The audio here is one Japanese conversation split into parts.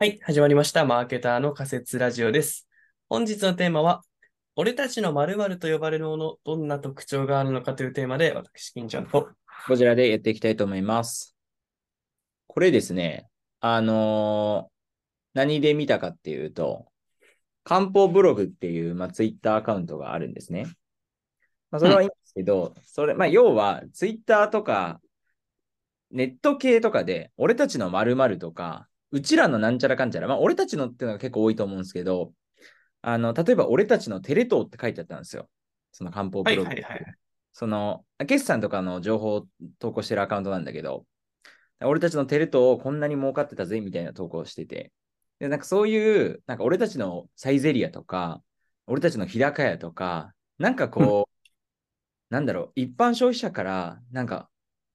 はい、始まりました。マーケターの仮説ラジオです。本日のテーマは、俺たちの〇〇と呼ばれるもの、どんな特徴があるのかというテーマで、私、金ちゃんと、こちらでやっていきたいと思います。これですね、あのー何で見たかっていうと、漢方ブログっていう、まあ、ツイッターアカウントがあるんですね。まあ、それはいいんですけど、それ、まあ、要は、ツイッターとか、ネット系とかで、俺たちの〇〇とか、うちらのなんちゃらかんちゃら、まあ、俺たちのっていうのが結構多いと思うんですけど、あの、例えば、俺たちのテレ東って書いてあったんですよ。その漢方ブログ。はいはいはいその、決算とかの情報を投稿してるアカウントなんだけど、俺たちのテレ東こんなに儲かってたぜみたいな投稿をしてて、で、なんかそういう、なんか俺たちのサイゼリアとか、俺たちの日高屋とか、なんかこう、なんだろう、一般消費者から、なんか、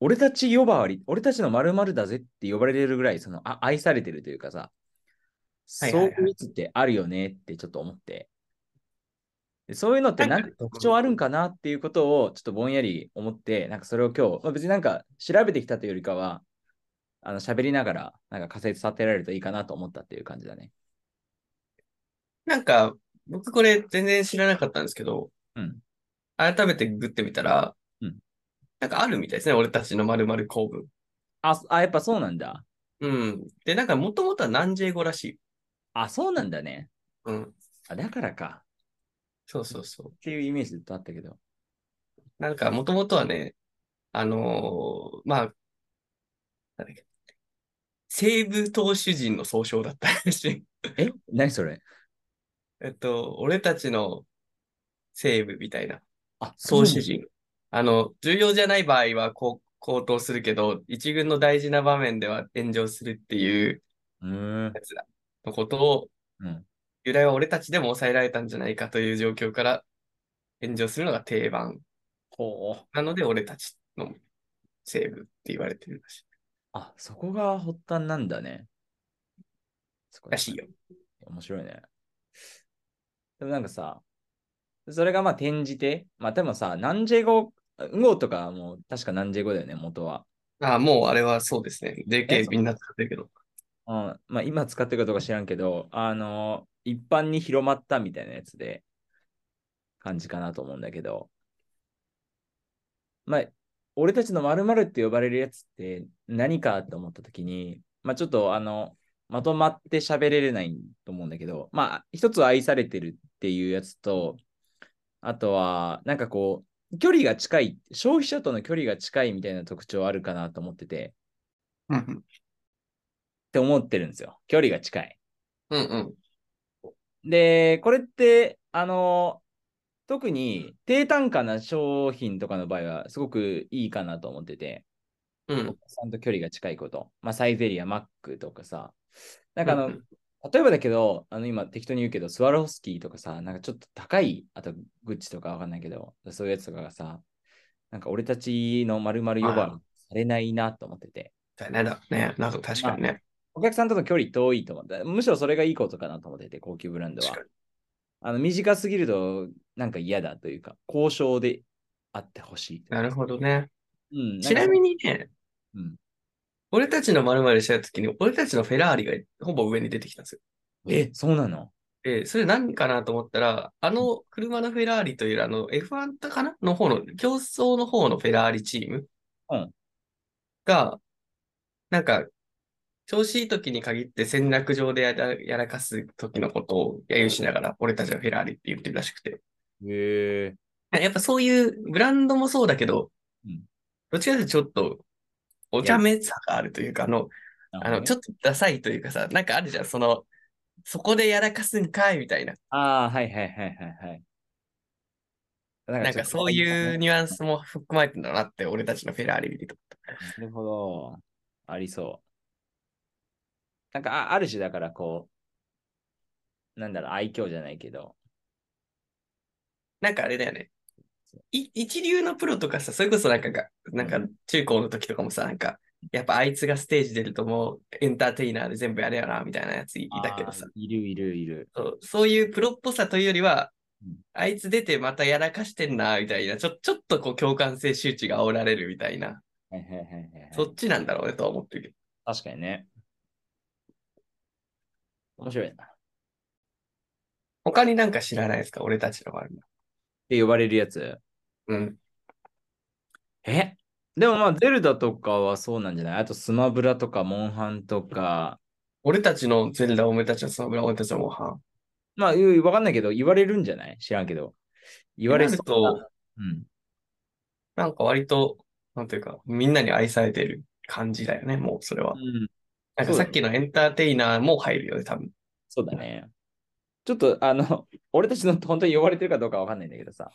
俺たち呼ばわり、俺たちの〇〇だぜって呼ばれるぐらい、その、あ愛されてるというかさ、そういうやつってあるよねってちょっと思って、でそういうのってなんんか特徴あるんかなっていうことをちょっとぼんやり思って、なんかそれを今日、まあ、別になんか調べてきたというよりかは、あの喋りながらなんか仮説立てられるといいかなと思ったっていう感じだね。なんか、僕これ全然知らなかったんですけど、うん。改めてググってみたら、うんなんかあるみたいですね、俺たちの〇〇構文。あ、あやっぱそうなんだ。うん。で、なんか、もともとは南ジェ語らしい。あ、そうなんだね。うん。あだからか。そうそうそう。っていうイメージずっとあったけど。なんか、もともとはね、あのーまあ、なんだっけ、西部投手陣の総称だったらしい。え？何それ？えっと、俺たちの西部みたいな、あ、総手陣。あの、重要じゃない場合はこう高騰するけど、一軍の大事な場面では炎上するっていうや。つだ。のことを、うん。由来は俺たちでも抑えられたんじゃないかという状況から炎上するのが定番。なので、俺たちの西部って言われてるらしい。あ、そこが発端なんだね。そこらしいよ。面白いね。でもなんかさ、それがまあ転じて、まあでもさ、南ジェ語、ウゴとかも確か南ジェ語だよね、元は。ああ、もうあれはそうですね。え？JK みんな使ってるけど。うん、まあ今使ってるかどうか知らんけど、あの、一般に広まったみたいなやつで、感じかなと思うんだけど、まあ、俺たちの〇〇って呼ばれるやつって何かと思ったときに、まあちょっとあの、まとまって喋れないと思うんだけど、まあ一つは愛されてるっていうやつと、あとはなんかこう、距離が近い、消費者との距離が近いみたいな特徴あるかなと思ってて、うんって思ってるんですよ。距離が近い。うん。うんで、これって、あの、特に低単価な商品とかの場合はすごくいいかなと思ってて、うん。うんお客さんと距離が近いこと。まあ、サイゼリア、マックとかさ。なんかあの、うん例えばだけど、あの今適当に言うけど、スワロフスキーとかさ、なんかちょっと高い、あとグッチとかわかんないけど、そういうやつとかがさ、なんか俺たちの丸々呼ばされないなと思ってて、だね、だね。なんか確かにね。お客さんとの距離遠いと思って、むしろそれがいいことかなと思ってて、高級ブランドは。あの短すぎるとなんか嫌だというか、交渉であってほしい。なるほどね。うん、ちなみに、にね、うん俺たちの〇〇したときに、俺たちのフェラーリがほぼ上に出てきたんですよ。え、そうなの？で、それ何かなと思ったら、あの車のフェラーリというあの F1 かなの方の、競争の方のフェラーリチームうんが、なんか、調子いい時に限って戦略上でやらやらかす時のことを揶揄しながら、俺たちはフェラーリって言ってるらしくて。へえ。やっぱそういうブランドもそうだけど、うんどっちかというとちょっとお茶目さがあるというか、あの、あの、ちょっっとダサいというかさ、なんかあるじゃん、その、そこでやらかすんかいみたいな。と。ああ、はいはいはいはいはい。ななんかそういうニュアンスも含まれてんだなって、俺たちのフェラーリ見てと。なるほど。ありそう。なんかあある種だからこう、なんだろう、愛嬌じゃないけど。なんかあれだよね。い一流のプロとかさ、それこそなんかが、なんか中高の時とかもさ、なんか、やっぱあいつがステージ出るともうエンターテイナーで全部やれよな、みたいなやついいたけどさ。いるいるいる。そうそういうプロっぽさというよりはうん、あいつ出てまたやらかしてんな、みたいな、ちょ、ちょっとこう共感性周知が煽られるみたいな、はいはいはいはいはい。そっちなんだろうねとは思ってるけど。確かにね。面白いな。っ他になんか知らないですか？俺たちのあるの。て呼ばれるやつ。うん。え？でもまあ、ゼルダとかはそうなんじゃない？あとスマブラとか、モンハンとか、俺たちのゼルダ、俺たちのスマブラ、俺たちのモンハン。まあ、うわかんないけど、言われるんじゃない？知らんけど。言われそうとな。うん。なんか割と、なんていうか、みんなに愛されてる感じだよね、もうそれは。うん。なんかさっきのエンターテイナーも入るよね、多分。そうだね。ちょっと、あの、俺たちの本当に呼ばれてるかどうかわかんないんだけどさ。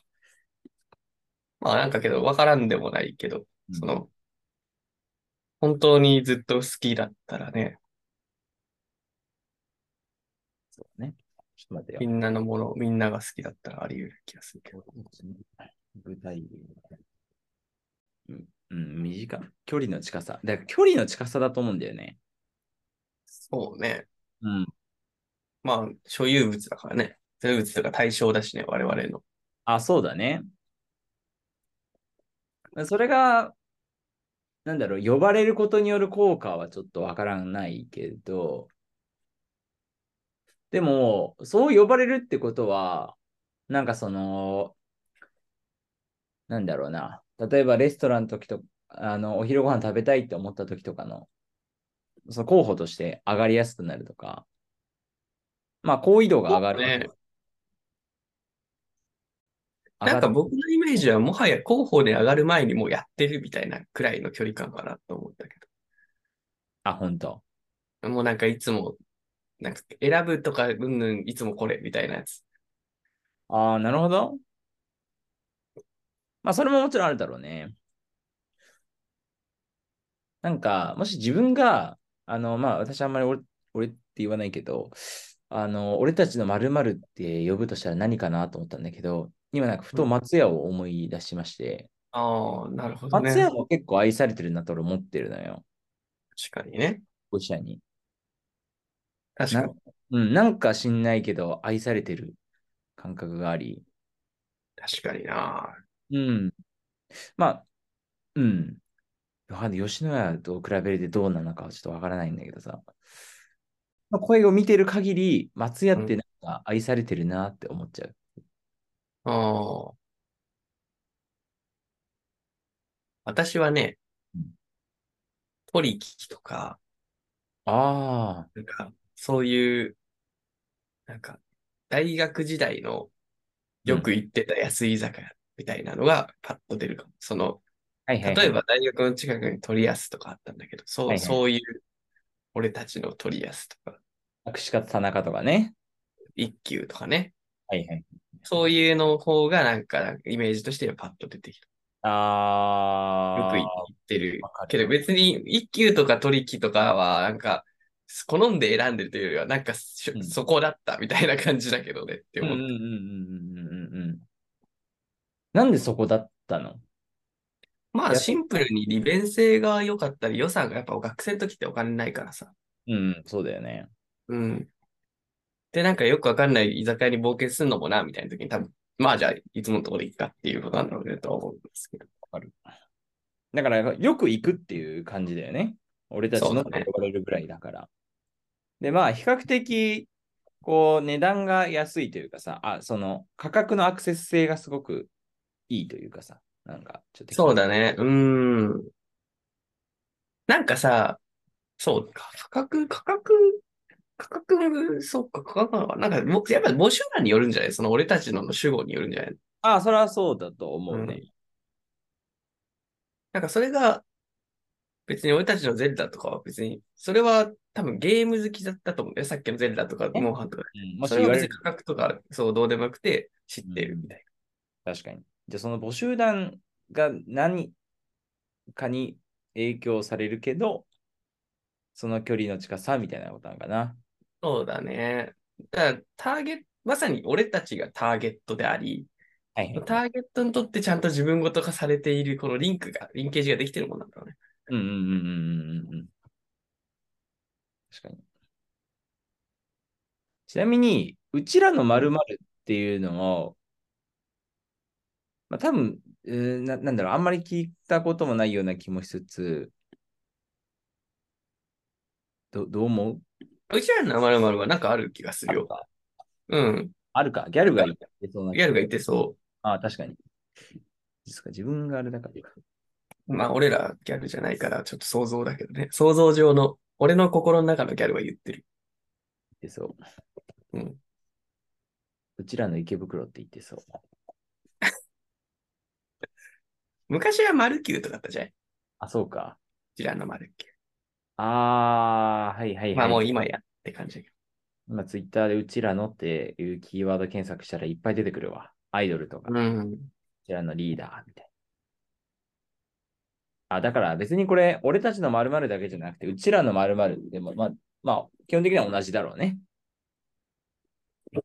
まあなんかけど、わからんでもないけど、うんその、本当にずっと好きだったらね、そうだね。ちょっと待ってよみ。んなのもの、みんなが好きだったらあり得る気がするけど。舞台。うん、うん、短い。距離の近さ。だから距離の近さだと思うんだよね。そうね。うん。まあ、所有物だからね。所有物とか対象だしね、我々の。あ、そうだね。それが、なんだろう、呼ばれることによる効果はちょっとわからないけど、でも、そう呼ばれるってことは、なんかその、なんだろうな。例えばレストランの時と、あの、お昼ご飯食べたいって思った時とかの、その候補として上がりやすくなるとか、まあ、好意度が上がる。ねなんか僕のイメージはもはや候補で上がる前にもうやってるみたいなくらいの距離感かなと思ったけあ、本当。ど。もうなんかいつも、なんか選ぶとか、うんぬん、いつもこれみたいなやつ。ああ、なるほど。まあ、それももちろんあるだろうね。なんか、もし自分が、あの、まあ、私あんまり俺俺って言わないけど、あの、俺たちの〇〇って呼ぶとしたら何かなと思ったんだけど、今なんかふと松屋を思い出しまして、ああ、なるほどね。松屋も結構愛されてるなと俺思ってるのよ、確かにね。ご社に。確かに。うん、なんか知んないけど、愛されてる感覚があり、確かにな。うん。まあ、うん。吉野家と比べてどうなのかはちょっとわからないんだけどさ。まあ、声を見てる限り、松屋ってなんか愛されてるなって思っちゃう。ああ。私はねうん、トリキとか、ああ、なんか、そういう、なんか、大学時代のよく行ってた安い居酒屋みたいなのがパッと出るかも。その、はいはい、はい。例えば大学の近くに鳥安とかあったんだけど、そう、はいはいそういう、俺たちの鳥安とか、串カツ田中とかね。一休とかね、はいはい。そういうの方がなんか、イメージとしてはパッと出てきる。ああ、よく言ってるわか。るけど別に一級とか取引とかはなんか好んで選んでるというよりはなんかしょうんそこだったみたいな感じだけどねって思って。うんうんうんうんうんうんうん。なんでそこだったの？まあシンプルに利便性が良かったり予算がやっぱ学生の時ってお金ないからさ。うん、うん、そうだよね。うん。でなんかよくわかんない居酒屋に冒険するのもなみたいな時に多分まあじゃあいつものところで行くかっていうことなんだろうねとは思うんですけど。だから、よく行くっていう感じだよね。俺たちのと呼ばれるぐらいだから。で、まあ、比較的、こう、値段が安いというかさ、あ、その、価格のアクセス性がすごくいいというかさ、なんか、ちょっと。そうだね。うーん。なんかさ、そうか、価格、価格、価格、そうか、価格なのかななんか、もやっぱり募集欄によるんじゃない？その俺たちのの主語によるんじゃない？あ、それはそうだと思うね。なんかそれが、別に俺たちのゼルダとかは別に、それは多分ゲーム好きだったと思うんだよ。さっきのゼルダとか、え？モンハンとか。うん、もしそれは別に価格とか、そう、どうでもよくて知ってるみたい確かに。じゃあ、その募集団が何かに影響されるけど、その距離の近さみたいなことなのかな。な。そうだね。だから、ターゲット、まさに俺たちがターゲットであり、はいはい。ターゲットにとってちゃんと自分ごと化されているこのリンクが、リンケージができてるもんなんだろうね。うんうんうんうんうんうん。確かに。ちなみに、うちらの〇〇っていうのを、まあ多分、えーな、なんだろう、あんまり聞いたこともないような気もしつつ、どどう思う？うちらの〇〇はなんかある気がするよ。うん。あるか。ギャルが言ってそうな。ギャルが言ってそああ、確かに。ですか、自分があれだから。まあ、俺らギャルじゃないから、ちょっと想像だけどね。想像上の、俺の心の中のギャルは言ってる。言ってそう。うん。うちらの池袋って言ってそう。昔はマルキューとかあったじゃん。うあ、そうか。ちらのマルキああ、はいはいはい。ュー。まあ、もう今やって感じだけ今、ツイッターでうちらのっていうキーワード検索したらいっぱい出てくるわ。アイドルとか、ど。ううん。ちらのリーダーみたいな。あ、だから別にこれ、俺たちの〇〇だけじゃなくて、うちらの〇〇でも、まあ、まあ、基本的には同じだろうね。ま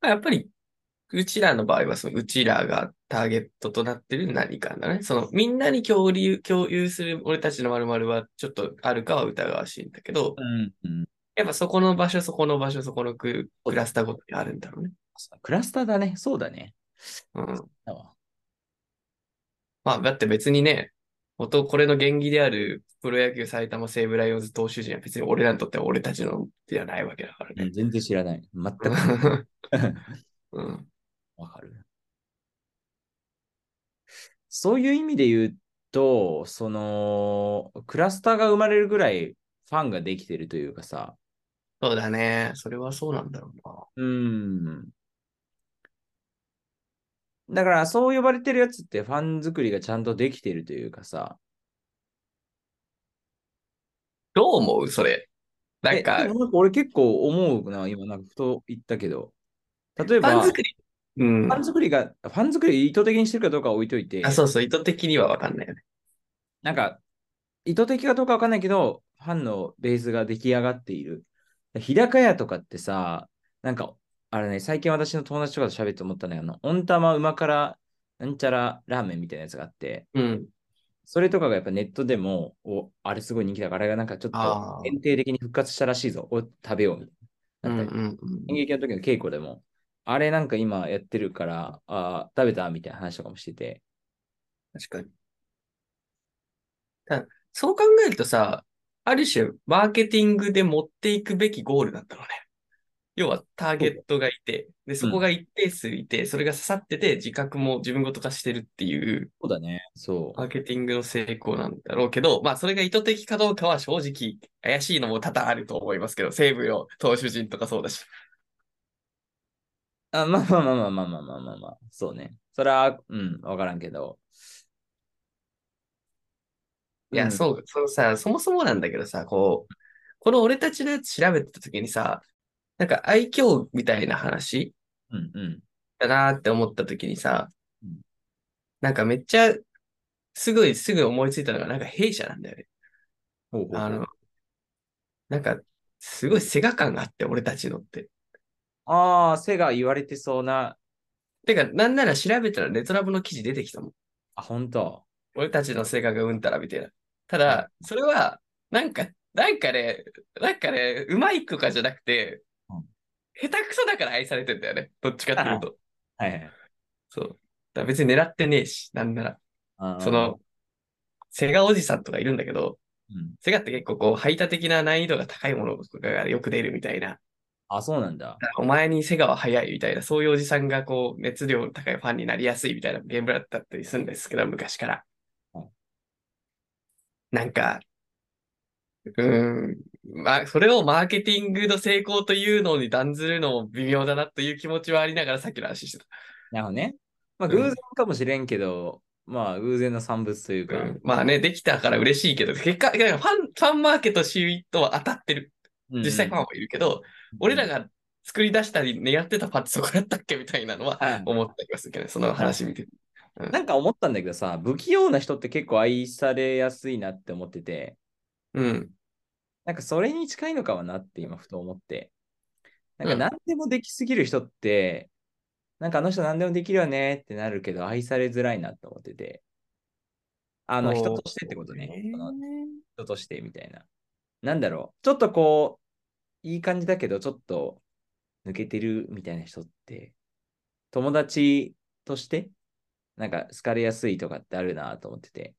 あやっぱり、うちらの場合は、そのうちらがターゲットとなってる何かだね。その、みんなに共有、共有する俺たちの〇〇はちょっとあるかは疑わしいんだけど、うん、うん。やっぱそこの場所、そこの場所、そこのククラスターごとにあるんだろうね。クラスターだね。そうだね。うん。まあ、だって別にね、元これの原義であるプロ野球埼玉西武ライオンズ投手陣は別に俺らにとっては俺たちのではないわけだからね。うん全然知らない。全く。うん。わかる。そういう意味で言うと、その、クラスターが生まれるぐらいファンができてるというかさ、そうだね。それはそうなんだろうな。うん。だから、そう呼ばれてるやつってファン作りがちゃんとできてるというかさ。どう思う？それ。なんえか、俺結構思うな、今なんかふと言ったけど。例えフば、ァン作り。うんフ。ァン作りが、ファン作り意図的にしてるかどうかは置いといて、あ、そうそう、意図的にはわかんないよね。なんか、意図的かどうかわかんないけど、ファンのベースが出来上がっている。日高屋とかってさ、なんか、あれね、最近私の友達とかと喋って思ったんだけど、温玉うま辛なんちゃらラーメンみたいなやつがあって、うん。それとかがやっぱネットでも、お、あれすごい人気だから、あれがなんかちょっと限定的に復活したらしいぞ、を食べようみたいな。ったりんうん。演劇の時の稽古でも、あれなんか今やってるから、あー食べた？みたいな話とかもしてて、確かに。ただそう考えるとさ、ある種、マーケティングで持っていくべきゴールだったのね。要は、ターゲットがいて、で、そこが一定数いて、それが刺さってて、自覚も自分ごと化してるっていう、そうだね、そう。マーケティングの成功なんだろうけど、まあ、それが意図的かどうかは正直、怪しいのも多々あると思いますけど、西武の投手陣とかそうだし。あまあまあまあまあまあまあまあまあまあ、そうね。それは、うん、わからんけど。いや、うんそう、そのさ、そもそもなんだけどさ、こう、この俺たちのやつ調べてた時にさ、なんか愛嬌みたいな話うんうん。だなーって思った時にさうん、なんかめっちゃ、すぐ、すぐ思いついたのが、なんか弊社なんだよね。ほうほうあの、なんか、すごいセガ感があって、俺たちのって。ああ、背が言われてそうな。てか、なんなら調べたらネトラボの記事出てきたもん。あ、本当。俺たちのセガがうんたらみたいな。ただ、それは、なんか、なんかね、なんかね、うまいとかじゃなくてうん、下手くそだから愛されてんだよね。どっちかっていうと。はいはい。そう。だ別に狙ってねえし、なんなら。その、、セガおじさんとかいるんだけど、うん、セガって結構こう、排他的な難易度が高いものがよく出るみたいな。あ、そうなんだ。お前にセガは早いみたいな、そういうおじさんがこう、熱量の高いファンになりやすいみたいなゲームだったりするんですけど、昔からはい。なんか、うーん、まあ、それをマーケティングの成功というのに断ずるのも微妙だなという気持ちはありながらさっきの話してた。なるほどね。まあ、うん偶然かもしれんけど、まあ、偶然の産物というか。うんまあね、できたから嬉しいけど、結果、ファン、ファンマーケット周囲とは当たってる。うん実際ファンもいるけど、俺らが作り出したり狙ってたファンってそこだったっけみたいなのははい思ったりはするけどね、その話見て。なんか思ったんだけどさ、不器用な人って結構愛されやすいなって思ってて、うん。なんかそれに近いのかはなって今ふと思って。なんかうん何でもできすぎる人って、なんかあの人何でもできるよねってなるけど愛されづらいなって思ってて。あの人としてってことね。人としてみたいな。なんだろう。ちょっとこう、いい感じだけど、ちょっと抜けてるみたいな人って、友達として、なんか好かれやすいとかってあるなと思ってて。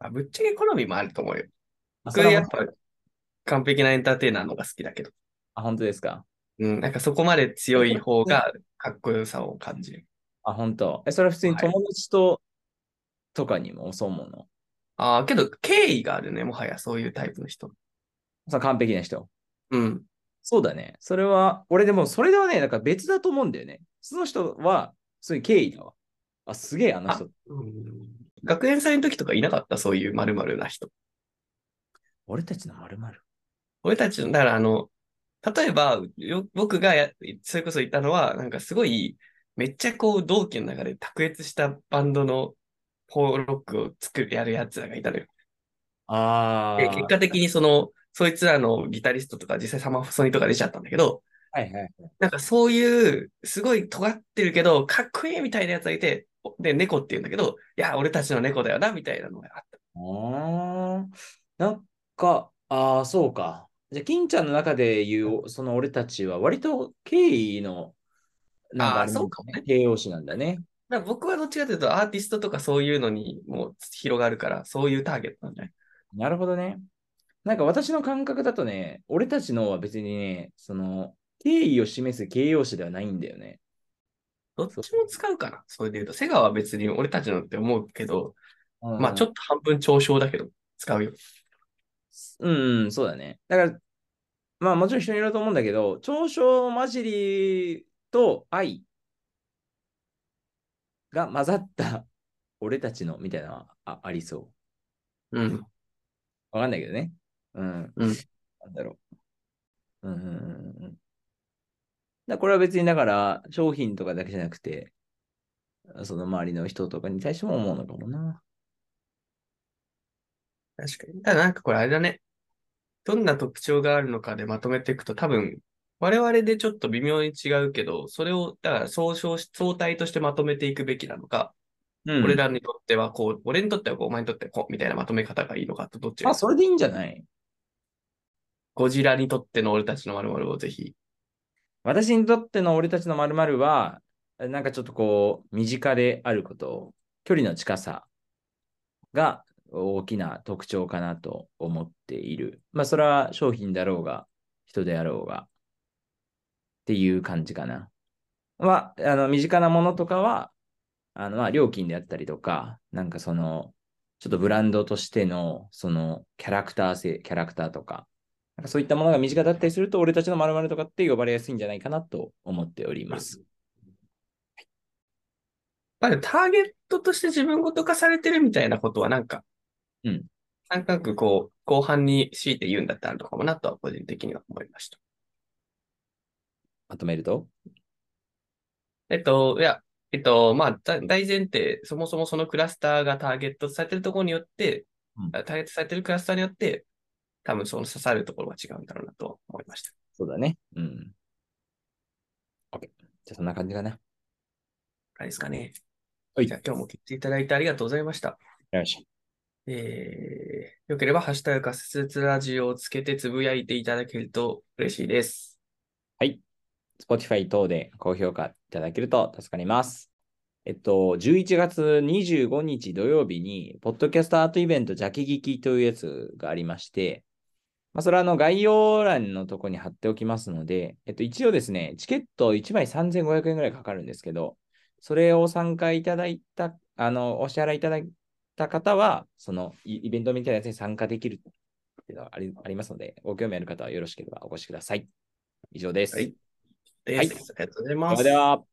あぶっちゃけ好みもあると思うよ。あ僕やっぱ、完璧なエンターテイナーの方が好きだけど。あ、本当ですか？うん、なんかそこまで強い方がかっこよさを感じる。あ、本当？え、それは普通に友達と、とかにもそう思うの？ああ、けど敬意があるね、もはやそういうタイプの人。その完璧な人。うん。そうだね。それは、俺でもそれではね、なんか別だと思うんだよね。その人は、そういう敬意だわ。あ、すげえ、あの人。うん学園祭の時とかいなかった？そういう〇〇な人。俺たちの〇〇？俺たちの、だからあの、例えば、よ僕がや、それこそ言ったのは、なんかすごい、めっちゃこう、同期の中で卓越したバンドのフォーロックを作る、やるやつらがいたのよ。あで、結果的にその、そいつらのギタリストとか実際サマソニとか出ちゃったんだけど、はいはい。なんかそういう、すごい尖ってるけど、かっこいいみたいなやつがいて、で、猫って言うんだけど、いや、俺たちの猫だよな、みたいなのがあった。なんか、ああ、そうか。じゃあ、金ちゃんの中で言う、その俺たちは割と敬意の、なんかそうかもね形容詞なんだね。だ僕はどっちかというと、アーティストとかそういうのにもう広がるから、そういうターゲットなんじゃない？なるほどね。なんか私の感覚だとね、俺たちのは別にね、その、敬意を示す形容詞ではないんだよね。どっちも使うかなそれで言うと。セガは別に俺たちのって思うけど、まあちょっと。と半分嘲笑だけど、使うよ。うん、うんそうだね。だから、まあもちろん人によると思うんだけど、嘲笑混じりと愛が混ざった俺たちのみたいなのはあありそう。うん。わかんないけどね。うん。うんなんだろう。うんうんうんうん。だこれは別にだから商品とかだけじゃなくて、その周りの人とかに対しても思うのかもな。確かに。ただなんかこれあれだね。どんな特徴があるのかでまとめていくと多分、我々でちょっと微妙に違うけど、それを、だから総称し、相対としてまとめていくべきなのか、うん俺らにとってはこう、俺にとってはこう、お前にとってはこう、みたいなまとめ方がいいのかと、どっちがあ、それでいいんじゃない？ゴジラにとっての俺たちの〇〇をぜひ。私にとっての俺たちの〇〇は、なんかちょっとこう、身近であること、距離の近さが大きな特徴かなと思っている。まあ、それは商品だろうが、人であろうが、っていう感じかな。まあ、あの、身近なものとかは、あの、まあ、料金であったりとか、なんかその、ちょっとブランドとしての、その、キャラクター性、キャラクターとか、なんかそういったものが身近だったりすると、俺たちの〇〇とかって呼ばれやすいんじゃないかなと思っております。まあ、ターゲットとして自分ごと化されてるみたいなことはなんか、うん。なんとなくこう、後半に強いて言うんだったらあるのかもなとは個人的には思いました。まとめると？えっと、いや、えっと、まあ、だ大前提、そもそもそのクラスターがターゲットされてるところによって、うんターゲットされてるクラスターによって、多分その刺さるところが違うんだろうなと思いました。そうだね。うん。OK。じゃあそんな感じかな。あれですかね。はいじゃあ今日も聞いていただいてありがとうございました。よし。えー、よければ、ハッシュタグ仮説ラジオをつけてつぶやいていただけると嬉しいです。はい。Spotify 等で高評価いただけると助かります。えっと、11月25日土曜日に、ポッドキャストアートイベント、ジャケ聞きというやつがありまして、まあ、それはあの概要欄のとこに貼っておきますので、えっと、一応ですね、チケット1枚3500円ぐらいかかるんですけど、それを参加いただいた、あの、お支払いいただいた方は、そのイイベントみたいなやつに参加できるっていうのがありありますので、ご興味ある方はよろしければお越しください。以上です。はいです。はいありがとうございそますれで。は。